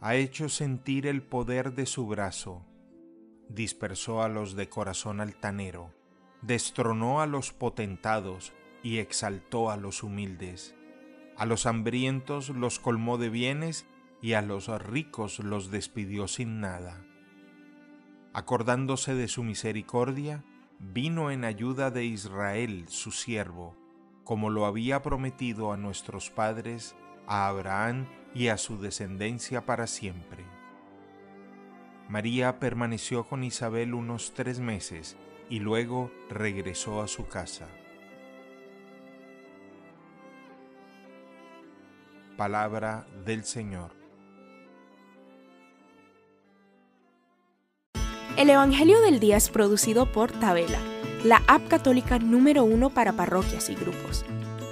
ha hecho sentir el poder de su brazo, dispersó a los de corazón altanero, destronó a los potentados y exaltó a los humildes. A los hambrientos los colmó de bienes y a los ricos los despidió sin nada. Acordándose de su misericordia, vino en ayuda de Israel, su siervo, como lo había prometido a nuestros padres, a Abraham y a su descendencia para siempre. María permaneció con Isabel unos tres meses y luego regresó a su casa. Palabra del Señor. El Evangelio del Día es producido por Tabela, la app católica número uno para parroquias y grupos.